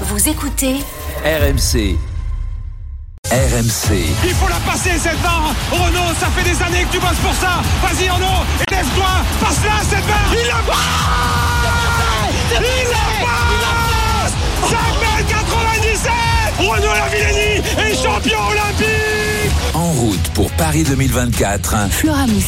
Vous écoutez RMC. RMC. Il faut la passer cette barre Renault, ça fait des années que tu bosses pour ça Vas-y Renault, lève-toi Passe-la cette barre Il la passe Il la passe Ça 97 Renault Lavillenie est champion olympique En route pour Paris 2024. Flora Moussi.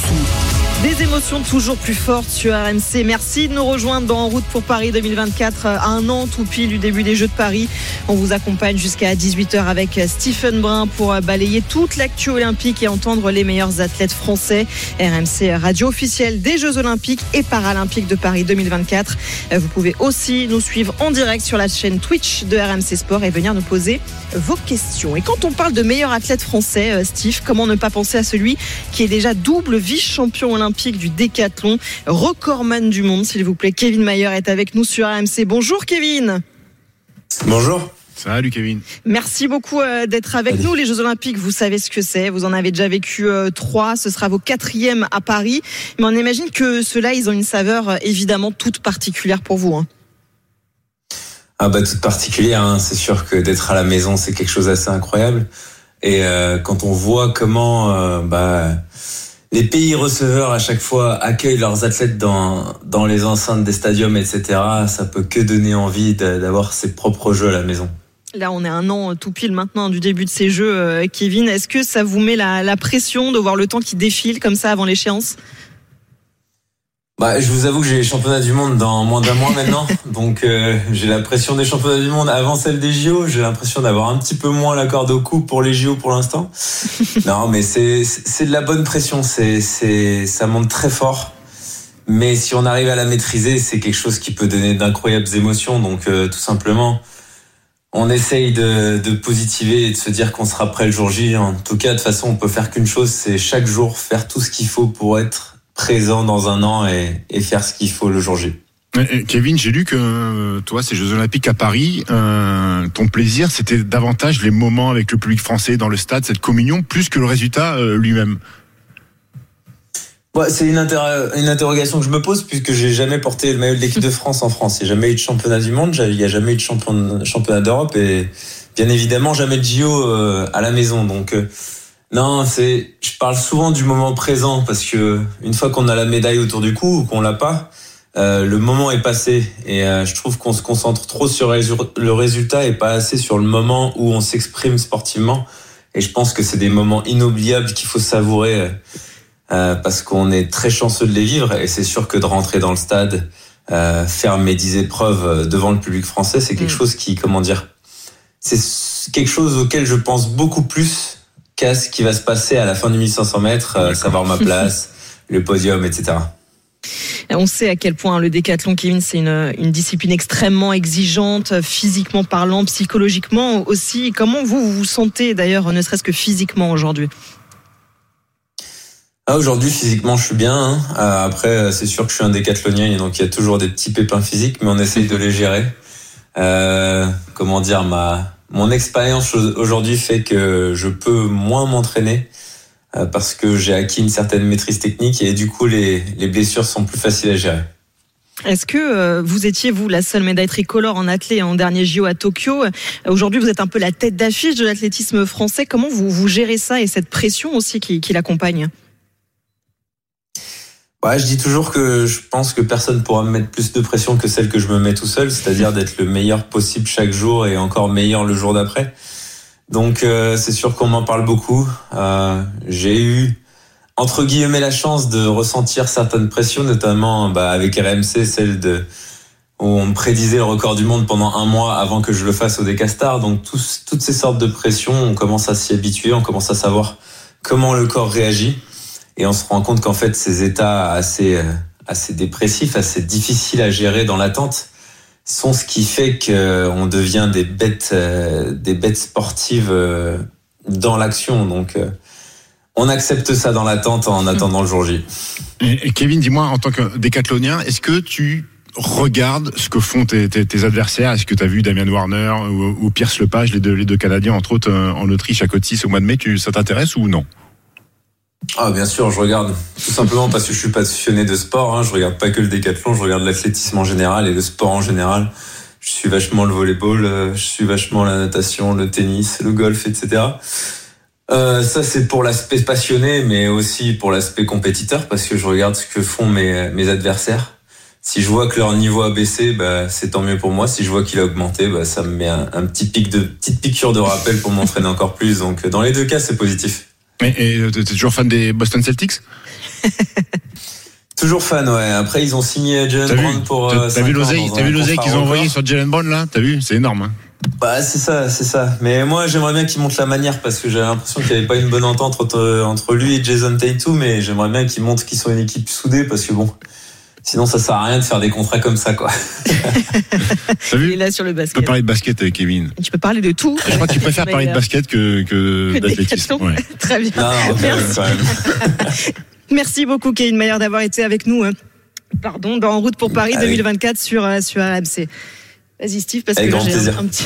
Des émotions toujours plus fortes sur RMC. Merci de nous rejoindre dans En route pour Paris 2024 à un an tout pile du début des Jeux de Paris. On vous accompagne jusqu'à 18h avec Stephen Brun pour balayer toute l'actu olympique et entendre les meilleurs athlètes français. RMC radio officielle des Jeux olympiques et paralympiques de Paris 2024. Vous pouvez aussi nous suivre en direct sur la chaîne Twitch de RMC Sport et venir nous poser vos questions. Et quand on parle de meilleurs athlètes français, Steve, comment ne pas penser à celui qui est déjà double vice-champion olympique du décathlon, recordman du monde, s'il vous plaît. Kevin Mayer est avec nous sur AMC. Bonjour Kevin. Bonjour. Salut Kevin. Merci beaucoup euh, d'être avec nous. Les Jeux Olympiques, vous savez ce que c'est. Vous en avez déjà vécu euh, trois. Ce sera vos quatrièmes à Paris. Mais on imagine que ceux-là, ils ont une saveur euh, évidemment toute particulière pour vous. Hein. Ah bah toute particulière. Hein. C'est sûr que d'être à la maison, c'est quelque chose d'assez incroyable. Et quand on voit comment bah les pays receveurs à chaque fois accueillent leurs athlètes dans, les enceintes des stadiums, etc., ça peut que donner envie d'avoir ses propres jeux à la maison. Là, on est un an tout pile maintenant du début de ces jeux, euh, Kevin. Est-ce que ça vous met la, la pression de voir le temps qui défile comme ça avant l'échéance? Bah, je vous avoue que j'ai les championnats du monde dans moins d'un mois maintenant, donc euh, j'ai la pression des championnats du monde avant celle des JO. J'ai l'impression d'avoir un petit peu moins la corde au cou pour les JO pour l'instant. non, mais c'est c'est de la bonne pression. C'est c'est ça monte très fort. Mais si on arrive à la maîtriser, c'est quelque chose qui peut donner d'incroyables émotions. Donc euh, tout simplement, on essaye de, de positiver et de se dire qu'on sera prêt le jour J. En tout cas, de toute façon, on peut faire qu'une chose, c'est chaque jour faire tout ce qu'il faut pour être présent dans un an et, et faire ce qu'il faut le jour J. Kevin, j'ai lu que euh, toi, ces Jeux Olympiques à Paris, euh, ton plaisir, c'était davantage les moments avec le public français dans le stade, cette communion, plus que le résultat euh, lui-même. Ouais, c'est une, une, interrogation que je me pose puisque j'ai jamais porté le maillot de l'équipe de France en France. Il n'y a jamais eu de championnat du monde, il n'y a jamais eu de championnat d'Europe et bien évidemment jamais de JO à la maison. Donc non, c'est. Je parle souvent du moment présent parce que une fois qu'on a la médaille autour du cou ou qu'on l'a pas, euh, le moment est passé et euh, je trouve qu'on se concentre trop sur le résultat et pas assez sur le moment où on s'exprime sportivement. Et je pense que c'est des moments inoubliables qu'il faut savourer euh, parce qu'on est très chanceux de les vivre. Et c'est sûr que de rentrer dans le stade, faire mes dix épreuves devant le public français, c'est quelque mm. chose qui, comment dire, c'est quelque chose auquel je pense beaucoup plus qu'est-ce qui va se passer à la fin du 1500 mètres, euh, savoir ma place, le podium, etc. On sait à quel point le décathlon, Kevin, c'est une, une, discipline extrêmement exigeante, physiquement parlant, psychologiquement aussi. Comment vous vous sentez d'ailleurs, ne serait-ce que physiquement aujourd'hui? Ah, Aujourd'hui, physiquement, je suis bien. Hein. Euh, après, c'est sûr que je suis un décathlonien, et donc il y a toujours des petits pépins physiques, mais on essaye de les gérer. Euh, comment dire, ma, mon expérience aujourd'hui fait que je peux moins m'entraîner euh, parce que j'ai acquis une certaine maîtrise technique et du coup les, les blessures sont plus faciles à gérer. Est-ce que euh, vous étiez, vous, la seule médaille tricolore en athlée en dernier JO à Tokyo? Aujourd'hui, vous êtes un peu la tête d'affiche de l'athlétisme français. Comment vous, vous gérez ça et cette pression aussi qui, qui l'accompagne? Ouais, je dis toujours que je pense que personne pourra me mettre plus de pression que celle que je me mets tout seul, c'est-à-dire d'être le meilleur possible chaque jour et encore meilleur le jour d'après. Donc euh, c'est sûr qu'on m'en parle beaucoup. Euh, J'ai eu entre guillemets la chance de ressentir certaines pressions, notamment bah, avec RMC, celle de où on me prédisait le record du monde pendant un mois avant que je le fasse au Décastar. Donc tous, toutes ces sortes de pressions, on commence à s'y habituer, on commence à savoir comment le corps réagit et on se rend compte qu'en fait ces états assez euh, assez dépressifs, assez difficiles à gérer dans l'attente sont ce qui fait qu'on devient des bêtes euh, des bêtes sportives euh, dans l'action. Donc on accepte ça dans l'attente en attendant le jour J. Et Kevin, dis-moi, en tant que décathlonien, est-ce que tu regardes ce que font tes, adversaires? Est-ce que tu as vu Damien Warner ou, ou Pierce Lepage, les deux, les deux Canadiens, entre autres en Autriche à Cotis au mois de mai? Ça t'intéresse ou non? Ah bien sûr, je regarde tout simplement parce que je suis passionné de sport. Hein. Je regarde pas que le décathlon, je regarde l'athlétisme en général et le sport en général. je suis vachement le volleyball, euh, je suis vachement la natation, le tennis, le golf, etc. Euh, ça, c'est pour l'aspect passionné, mais aussi pour l'aspect compétiteur, parce que je regarde ce que font mes, mes adversaires. Si je vois que leur niveau a baissé, bah, c'est tant mieux pour moi. Si je vois qu'il a augmenté, bah, ça me met un, un petit pic de petite piqûre de rappel pour m'entraîner encore plus. Donc, dans les deux cas, c'est positif. Mais et, euh, t'es toujours fan des Boston Celtics? Toujours fan, ouais. Après, ils ont signé Jalen Brown pour. t'as- euh, vu l'oseille, qu'ils ont envoyé sur Jalen Brown là? T'as vu? C'est énorme. Hein Bah, c'est ça, c'est ça. Mais moi, j'aimerais bien qu'il montre la manière parce que j'avais l'impression qu'il n'y avait pas une bonne entente entre, entre lui et Jason Tatum, mais j'aimerais bien qu'il montre qu'ils sont une équipe soudée parce que bon, sinon ça sert à rien de faire des contrats comme ça, quoi. T'as Il est là sur le Tu peux basket. parler de basket avec Kevin. Tu peux parler de tout. Je crois que tu préfères parler de basket que, que Que d'athlétisme. Ouais. Très bien. Non, non, Merci. Merci beaucoup, Kevin Mayer, d'avoir été avec nous. euh, Pardon, dans En route pour Paris Avec- 2024 sur, euh, sur RMC. Vas-y, Steve, parce Avec que j'ai un, petit.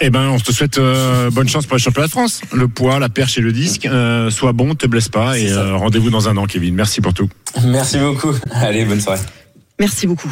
Eh ben, on te souhaite euh, bonne chance pour les championnats de France. Le poids, la perche et le disque. Euh, sois bon, te blesse pas et euh, rendez-vous dans un an, Kevin. Merci pour tout. Merci beaucoup. Allez, bonne soirée. Merci beaucoup.